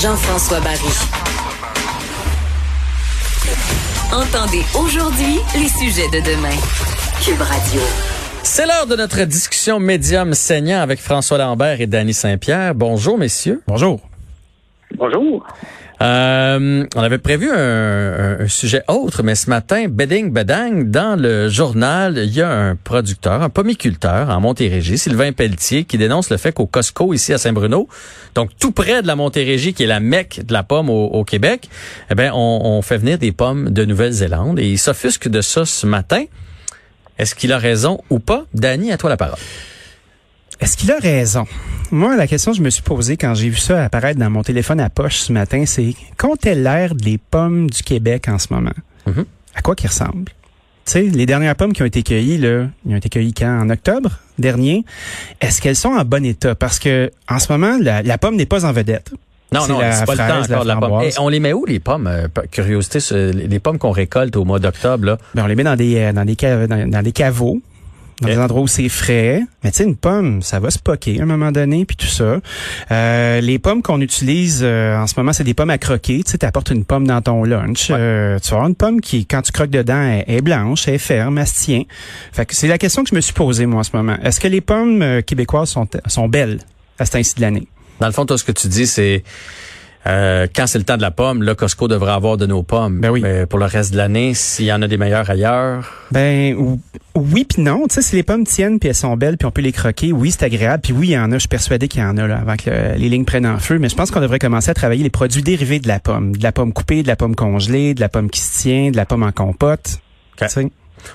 Jean-François Barry. Entendez aujourd'hui les sujets de demain. Cube Radio. C'est l'heure de notre discussion médium saignant avec François Lambert et Danny Saint-Pierre. Bonjour, messieurs. Bonjour. Bonjour. Euh, on avait prévu un, sujet autre, mais ce matin, bedding bedang, dans le journal, il y a un producteur, un pomiculteur en Montérégie, Sylvain Pelletier, qui dénonce le fait qu'au Costco, ici à Saint-Bruno, donc tout près de la Montérégie, qui est la mecque de la pomme au, au Québec, eh bien, on, on, fait venir des pommes de Nouvelle-Zélande et il s'offusque de ça ce matin. Est-ce qu'il a raison ou pas? Danny, à toi la parole. Est-ce qu'il a raison? Moi, la question que je me suis posée quand j'ai vu ça apparaître dans mon téléphone à poche ce matin, c'est qu'ont-elles l'air des pommes du Québec en ce moment? Mm -hmm. À quoi qu'ils ressemblent? Tu sais, les dernières pommes qui ont été cueillies, là, ils ont été cueillies quand? En octobre dernier? Est-ce qu'elles sont en bon état? Parce que en ce moment, la, la pomme n'est pas en vedette. Non, non, c'est pas fraise, le temps encore de la pomme. Et on les met où, les pommes? Euh, curiosité, les pommes qu'on récolte au mois d'octobre, là? Ben, on les met dans des, dans des, dans, dans des caveaux dans des endroits où c'est frais. Mais tu sais, une pomme, ça va se poquer à un moment donné, puis tout ça. Euh, les pommes qu'on utilise euh, en ce moment, c'est des pommes à croquer. Tu sais, apportes une pomme dans ton lunch. Ouais. Euh, tu avoir une pomme qui, quand tu croques dedans, est, est blanche, elle est ferme, elle se tient. Fait que c'est la question que je me suis posée, moi, en ce moment. Est-ce que les pommes euh, québécoises sont, sont belles à ce temps-ci de l'année? Dans le fond, toi, ce que tu dis, c'est... Euh, quand c'est le temps de la pomme, là, Costco devrait avoir de nos pommes. Ben oui. Mais pour le reste de l'année, s'il y en a des meilleures ailleurs. Ben oui puis non. Tu sais, si les pommes tiennent puis elles sont belles puis on peut les croquer, oui, c'est agréable. Puis oui, il y en a. Je suis persuadé qu'il y en a là avant que le, les lignes prennent en feu. Mais je pense qu'on devrait commencer à travailler les produits dérivés de la pomme, de la pomme coupée, de la pomme congelée, de la pomme qui se tient, de la pomme en compote. Okay.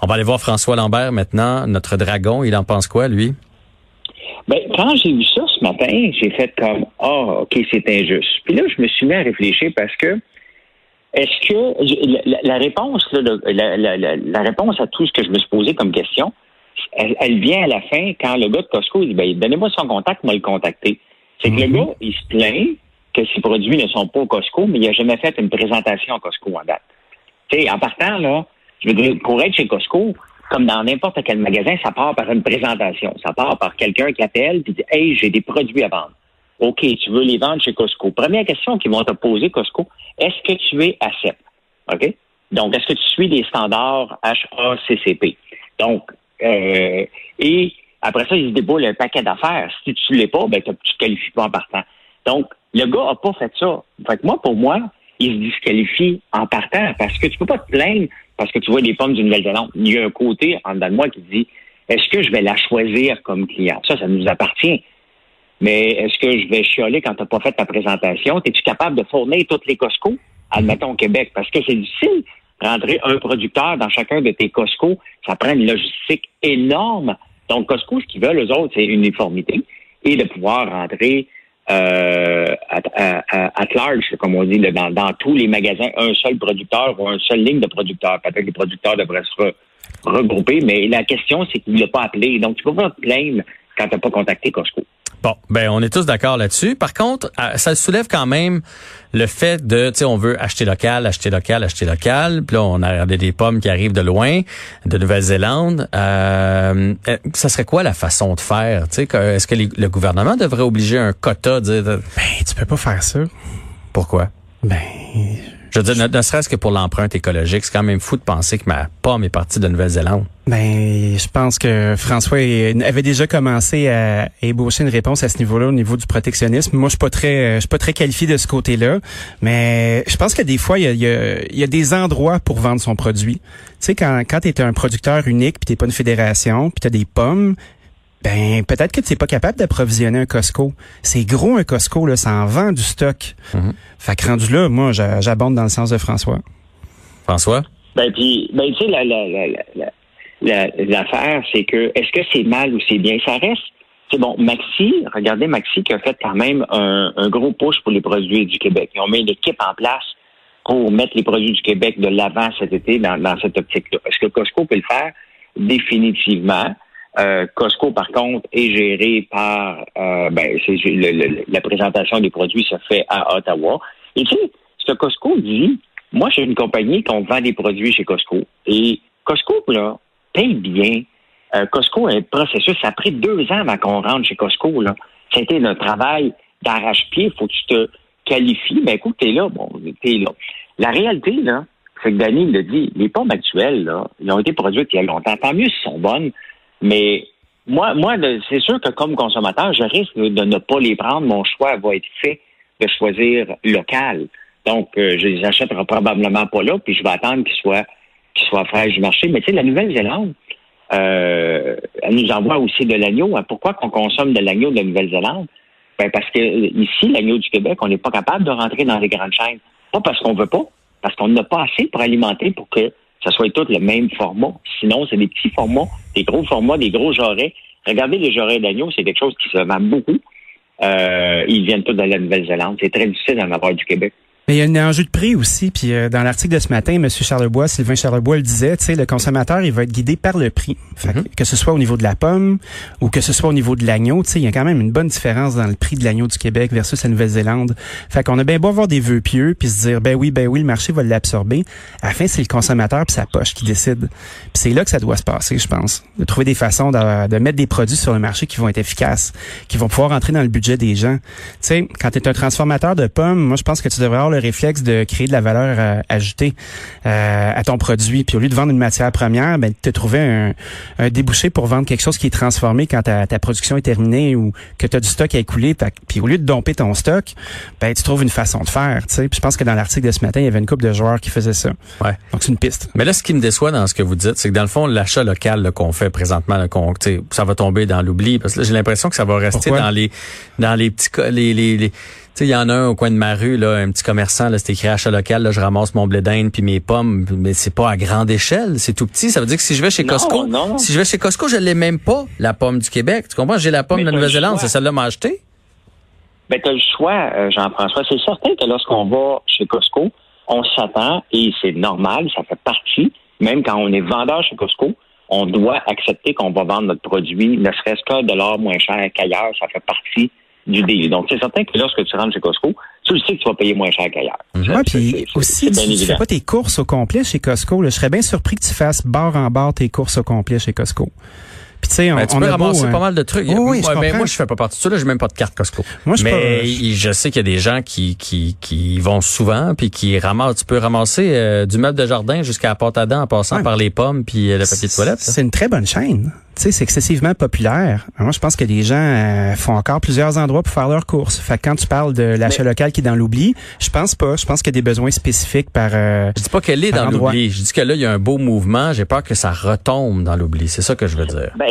On va aller voir François Lambert maintenant, notre dragon. Il en pense quoi, lui? Ben, quand j'ai vu ça ce matin, j'ai fait comme Ah, oh, OK, c'est injuste. Puis là, je me suis mis à réfléchir parce que est-ce que la, la réponse, là, la, la, la, réponse à tout ce que je me suis posé comme question, elle, elle vient à la fin quand le gars de Costco dit ben, donnez-moi son contact, moi le contacter. C'est que mm -hmm. le gars, il se plaint que ses produits ne sont pas au Costco, mais il n'a jamais fait une présentation au Costco en date. Tu sais, en partant, là, je veux dire, pour être chez Costco, comme dans n'importe quel magasin, ça part par une présentation. Ça part par quelqu'un qui appelle et dit Hey, j'ai des produits à vendre. OK, tu veux les vendre chez Costco. Première question qu'ils vont te poser, Costco, est-ce que tu es ACEP? OK? Donc, est-ce que tu suis les standards HACCP? Donc, euh, et après ça, ils se déboulent un paquet d'affaires. Si tu ne l'es pas, ben, tu ne te qualifies pas en partant. Donc, le gars n'a pas fait ça. Fait que moi, pour moi, il se disqualifie en partant parce que tu peux pas te plaindre parce que tu vois des pommes du Nouvelle-Zélande. Il y a un côté en dedans de moi qui dit est-ce que je vais la choisir comme client? Ça, ça nous appartient. Mais est-ce que je vais chialer quand tu n'as pas fait ta présentation? Es-tu capable de fournir toutes les Costco, admettons au Québec? Parce que c'est difficile rentrer un producteur dans chacun de tes Costco. Ça prend une logistique énorme. Donc, Costco, ce qu'ils veulent, eux autres, c'est uniformité et de pouvoir rentrer euh, at, at, large, comme on dit, dans, dans, tous les magasins, un seul producteur ou une seule ligne de producteurs. Peut-être les producteurs devraient se re, regrouper, mais la question, c'est qu'il ne l'a pas appelé. Donc, tu peux pas te plaindre quand tu n'as pas contacté Costco. Bon, ben on est tous d'accord là-dessus. Par contre, ça soulève quand même le fait de, tu sais, on veut acheter local, acheter local, acheter local. Puis là, on a regardé des pommes qui arrivent de loin, de Nouvelle-Zélande. Euh, ça serait quoi la façon de faire? Tu sais, est-ce que les, le gouvernement devrait obliger un quota de, de... Ben, tu peux pas faire ça. Pourquoi? Ben, je veux dire, ne, serait-ce que pour l'empreinte écologique, c'est quand même fou de penser que ma pomme est partie de Nouvelle-Zélande. Ben, je pense que François avait déjà commencé à ébaucher une réponse à ce niveau-là, au niveau du protectionnisme. Moi, je suis pas très, je suis pas très qualifié de ce côté-là, mais je pense que des fois, il y a, il y a, il y a des endroits pour vendre son produit. Tu sais, quand, quand tu es un producteur unique, puis t'es pas une fédération, puis tu as des pommes, ben peut-être que tu n'es pas capable d'approvisionner un Costco. C'est gros un Costco, là, ça en vend du stock. Mm -hmm. Fait que rendu là, moi, j'abonde dans le sens de François. François? Ben puis, ben tu sais, la, la, la, l'affaire, c'est que est-ce que c'est mal ou c'est bien? Ça reste. C'est bon, Maxi, regardez Maxi qui a fait quand même un, un gros push pour les produits du Québec. Ils ont mis une équipe en place pour mettre les produits du Québec de l'avant cet été dans, dans cette optique-là. Est-ce que Costco peut le faire? Définitivement. Euh, Costco, par contre, est géré par euh, ben, le, le, la présentation des produits se fait à Ottawa. Et tu sais, ce Costco dit, moi, j'ai une compagnie qu'on vend des produits chez Costco. Et Costco, là, paye bien. Euh, Costco a un processus. Ça a pris deux ans avant qu'on rentre chez Costco. Là. C'était un travail d'arrache-pied. Faut que tu te qualifie, ben écoute, t'es là, bon, t'es là. La réalité, là, c'est que Danny le dit, les pommes actuelles, là, ils ont été produites il y a longtemps. Tant mieux si sont bonnes, mais moi, moi, c'est sûr que comme consommateur, je risque de ne pas les prendre. Mon choix va être fait de choisir local. Donc, euh, je les achèterai probablement pas là, puis je vais attendre qu'ils soient qu'ils soient fraîches du marché. Mais tu sais, la Nouvelle-Zélande, euh, elle nous envoie aussi de l'agneau. Hein. Pourquoi qu'on consomme de l'agneau de Nouvelle-Zélande? Ben parce que ici, l'agneau du Québec, on n'est pas capable de rentrer dans les grandes chaînes. Pas parce qu'on veut pas, parce qu'on n'a pas assez pour alimenter pour que ça soit tout le même format. Sinon, c'est des petits formats, des gros formats, des gros jarrets. Regardez les jarrets d'agneau, c'est quelque chose qui se vend beaucoup. Euh, ils viennent tous de la Nouvelle-Zélande. C'est très difficile d'en avoir du Québec. Mais il y a un enjeu de prix aussi. Puis euh, dans l'article de ce matin, M. Charlebois, Sylvain Charlebois le disait, tu sais, le consommateur, il va être guidé par le prix. Mhm. Que ce soit au niveau de la pomme ou que ce soit au niveau de l'agneau, tu sais, il y a quand même une bonne différence dans le prix de l'agneau du Québec versus la Nouvelle-Zélande. Fait qu'on a bien beau avoir des vœux pieux puis se dire, ben oui, ben oui, le marché va l'absorber. À la fin, c'est le consommateur puis sa poche qui décide. Puis c'est là que ça doit se passer, je pense. De trouver des façons de, de mettre des produits sur le marché qui vont être efficaces, qui vont pouvoir entrer dans le budget des gens. Tu sais, quand tu es un transformateur de pommes, moi, je pense que tu devrais avoir le réflexe de créer de la valeur euh, ajoutée euh, à ton produit. Puis au lieu de vendre une matière première, ben, te trouver un, un, débouché pour vendre quelque chose qui est transformé quand ta, ta production est terminée ou que tu as du stock à écouler. Puis au lieu de domper ton stock, ben, tu trouves une façon de faire. Puis je pense que dans l'article de ce matin, il y avait une couple de joueurs qui faisaient ça. Ouais. Donc c'est une piste. Mais là, ce qui me déçoit dans ce que vous dites, c'est que dans le fond, l'achat local qu'on fait présentement, là, ça va tomber dans l'oubli. Parce que j'ai l'impression que ça va rester dans les dans les petits les, les, les il y en a un au coin de ma rue, là, un petit commerçant, là, c'est écrit achat local, là, je ramasse mon blé d'Inde puis mes pommes, mais c'est pas à grande échelle, c'est tout petit. Ça veut dire que si je vais chez Costco, si je vais chez Costco, je l'ai même pas, la pomme du Québec. Tu comprends? J'ai la pomme de la Nouvelle-Zélande, c'est celle-là m'a acheté. Ben, tu as le choix, euh, Jean-François. C'est certain que lorsqu'on va chez Costco, on s'attend, et c'est normal, ça fait partie, même quand on est vendeur chez Costco, on doit accepter qu'on va vendre notre produit, ne serait-ce qu'un dollar moins cher qu'ailleurs, ça fait partie du deal. Donc, c'est certain que lorsque tu rentres chez Costco, tu le sais que tu vas payer moins cher qu'ailleurs. Ouais, puis aussi, tu, tu fais pas tes courses au complet chez Costco. Je serais bien surpris que tu fasses barre en barre tes courses au complet chez Costco. Puis tu sais, on, ben, tu peux ramasser pas mal de trucs. oui, moi, mais moi, je fais pas partie de ça. Là, j'ai même pas de carte Costco. Moi, je mais je sais qu'il y a des gens qui qui qui vont souvent puis qui ramassent. Tu peux ramasser euh, du meuble de jardin jusqu'à la pâte à dents en passant par les pommes puis euh, le papier de toilette. C'est une très bonne chaîne tu sais, c'est excessivement populaire. Moi, je pense que les gens euh, font encore plusieurs endroits pour faire leurs courses. Fait que quand tu parles de l'achat local qui est dans l'oubli, je pense pas. Je pense qu'il y a des besoins spécifiques par. Euh, je dis pas qu'elle est dans l'oubli. Je dis que là, il y a un beau mouvement. J'ai peur que ça retombe dans l'oubli. C'est ça que je veux dire. Ben,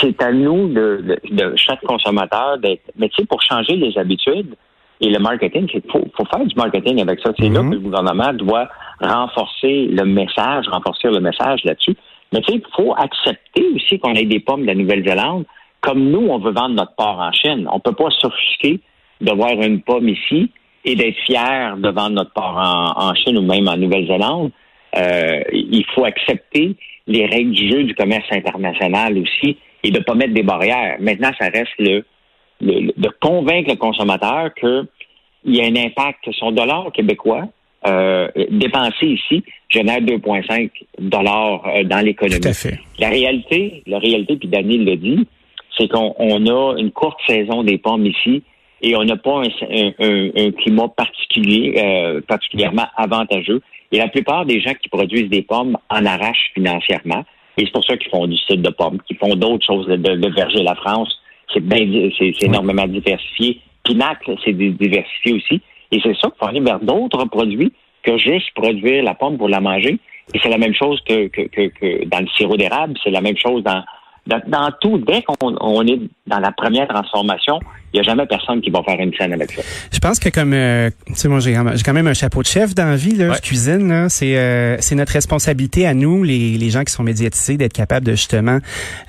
c'est à nous de, de, chaque consommateur d'être. Mais tu sais, pour changer les habitudes et le marketing, il faut, faut, faire du marketing avec ça. C'est là mm-hmm. que le gouvernement doit renforcer le message, renforcer le message là-dessus. Mais tu sais, il faut accepter aussi qu'on ait des pommes de la Nouvelle-Zélande. Comme nous, on veut vendre notre porc en Chine. On ne peut pas s'offusquer de voir une pomme ici et d'être fier de vendre notre porc en, Chine ou même en Nouvelle-Zélande. Euh, il faut accepter les règles du jeu du commerce international aussi et de ne pas mettre des barrières. Maintenant, ça reste le, de convaincre le consommateur qu'il y a un impact sur son dollar québécois euh, dépenser ici génère 2,5 dollars euh, dans l'économie. La réalité, la réalité, puis Daniel le dit, c'est qu'on a une courte saison des pommes ici et on n'a pas un, climat particulier, euh, particulièrement avantageux. Et la plupart des gens qui produisent des pommes en arrachent financièrement. Et c'est pour ça qu'ils font du cidre de pommes, qu'ils font d'autres choses. Le, de verger la France, c'est c'est énormément diversifié. Pinacle, c'est diversifié aussi. Et c'est ça qu'il faut aller vers d'autres produits que juste produire la pomme pour la manger. Et c'est la même chose que, que, que, dans le sirop d'érable, c'est la même chose dans, dans, tout. Dès qu'on est dans la première transformation, il n'y a jamais personne qui va faire une scène avec ça. Je pense que comme euh, tu sais moi j'ai quand même un chapeau de chef dans la vie là, je cuisine là, c'est euh, c'est notre responsabilité à nous les, les gens qui sont médiatisés d'être capables de justement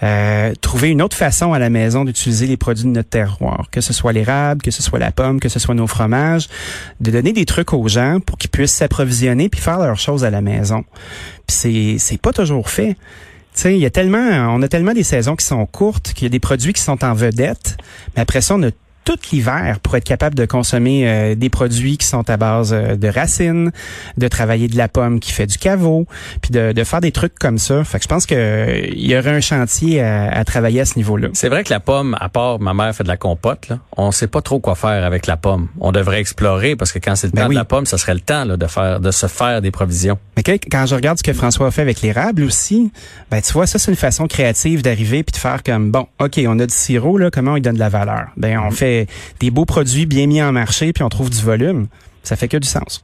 euh, trouver une autre façon à la maison d'utiliser les produits de notre terroir, que ce soit l'érable, que ce soit la pomme, que ce soit nos fromages, de donner des trucs aux gens pour qu'ils puissent s'approvisionner puis faire leurs choses à la maison. Puis c'est c'est pas toujours fait il y a tellement, on a tellement des saisons qui sont courtes qu'il y a des produits qui sont en vedette, mais après ça, on a tout l'hiver pour être capable de consommer euh, des produits qui sont à base euh, de racines, de travailler de la pomme qui fait du caveau, puis de, de faire des trucs comme ça. Fait que je pense que il y aurait un chantier à, à travailler à ce niveau-là. C'est vrai que la pomme, à part ma mère fait de la compote, là, on sait pas trop quoi faire avec la pomme. On devrait explorer parce que quand c'est le Ben temps oui. de la pomme, ça serait le temps là, de faire, de se faire des provisions. Mais quand je regarde ce que François a fait avec l'érable aussi, ben tu vois, ça c'est une façon créative d'arriver puis de faire comme bon, ok, on a du sirop là, comment on lui donne de la valeur? Ben on fait des beaux produits bien mis en marché puis on trouve du volume. Ça fait que du sens.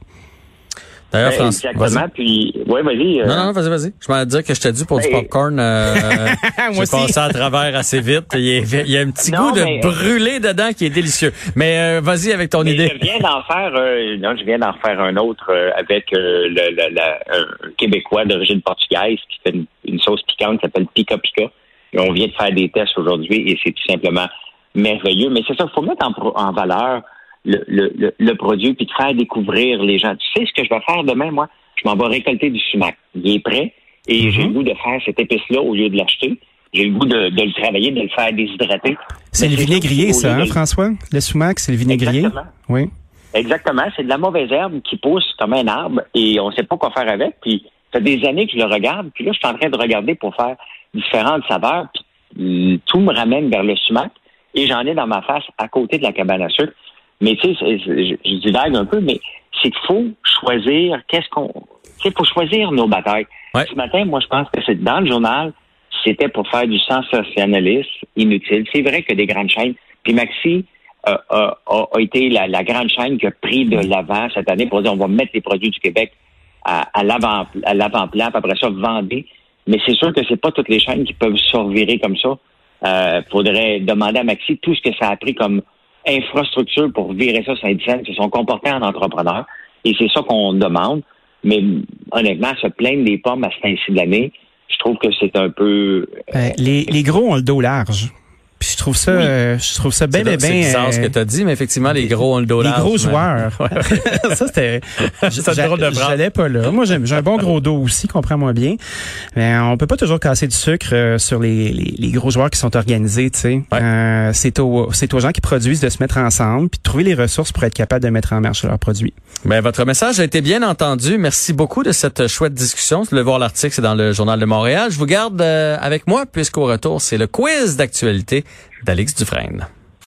D'ailleurs, Ben, François, exactement. Puis, ouais, vas-y. euh, Non, non, vas-y, vas-y. Je m'en dire que je t'ai dit pour du Ben, popcorn. Euh, Moi J'ai passé à travers assez vite. Il y a, il y a un petit Non, goût de mais- brûlé dedans qui est délicieux. Mais euh, vas-y avec ton Mais idée. Je viens d'en faire, euh, non, je viens d'en faire un autre euh, avec euh, le, le- la- un Québécois d'origine portugaise qui fait une, une sauce piquante qui s'appelle Pica Pica. Et on vient de faire des tests aujourd'hui et c'est tout simplement merveilleux. Mais c'est ça, il faut mettre en, en valeur le, le, le, le produit puis de faire découvrir les gens. Tu sais ce que je vais faire demain, moi? Je m'en vais récolter du sumac. Il est prêt et j'ai le goût de faire cette épice-là au lieu de l'acheter. J'ai le goût de, de le travailler, de le faire déshydrater. C'est le vinaigrier ça, hein, de- François? Le sumac, c'est le vinaigrier. Exactement. Oui. Exactement. C'est de la mauvaise herbe qui pousse comme un arbre et on ne sait pas quoi faire avec. Puis, ça fait des années que je le regarde. Puis là, je suis en train de regarder pour faire différentes saveurs. Puis, tout me ramène vers le sumac et j'en ai dans ma face à côté de la cabane à sucre. Mais tu sais, je, je divague un peu, mais c'est qu'il faut choisir qu'est-ce qu'on... Tu sais, il faut choisir nos batailles. Ouais. Ce matin, moi, je pense que c'est dans le journal, c'était pour faire du sensationnalisme inutile. C'est vrai que des grandes chaînes. Puis Maxi euh, a, a- a été la, la grande chaîne qui a pris de l'avant cette année pour dire on va mettre les produits du Québec à, à l'avant à l'avant-plan, puis après ça, vender. Mais c'est sûr que c'est pas toutes les chaînes qui peuvent se revirer comme ça. Euh, faudrait demander à Maxi tout ce que ça a pris comme infrastructure pour virer ça sur Saint-Denis, se sont comportés en entrepreneurs. Et c'est ça qu'on demande. Mais honnêtement, se plaindre des pommes à ce temps-ci de l'année, je trouve que c'est un peu... Ben, les, les gros ont le dos large. Puis je trouve ça, Oui. euh, je trouve ça bien, C'est bien, c'est bizarre ce que tu as dit, mais effectivement, les gros ont le dos Les large, gros joueurs. Ouais. ça, c'était. J'allais pas là. Moi, j'ai un bon gros dos aussi, comprends-moi bien. Mais on peut pas toujours casser du sucre euh, sur les, les, les gros joueurs qui sont organisés, tu sais. Ouais. Euh, c'est aux, c'est aux gens qui produisent de se mettre ensemble puis de trouver les ressources pour être capable de mettre en marche leurs produits. Ben, votre message a été bien entendu. Merci beaucoup de cette chouette discussion. Pouvez voir l'article, c'est dans le Journal de Montréal. Je vous garde euh, avec moi puisqu'au retour, c'est le quiz d'actualité d'Alix Dufresne.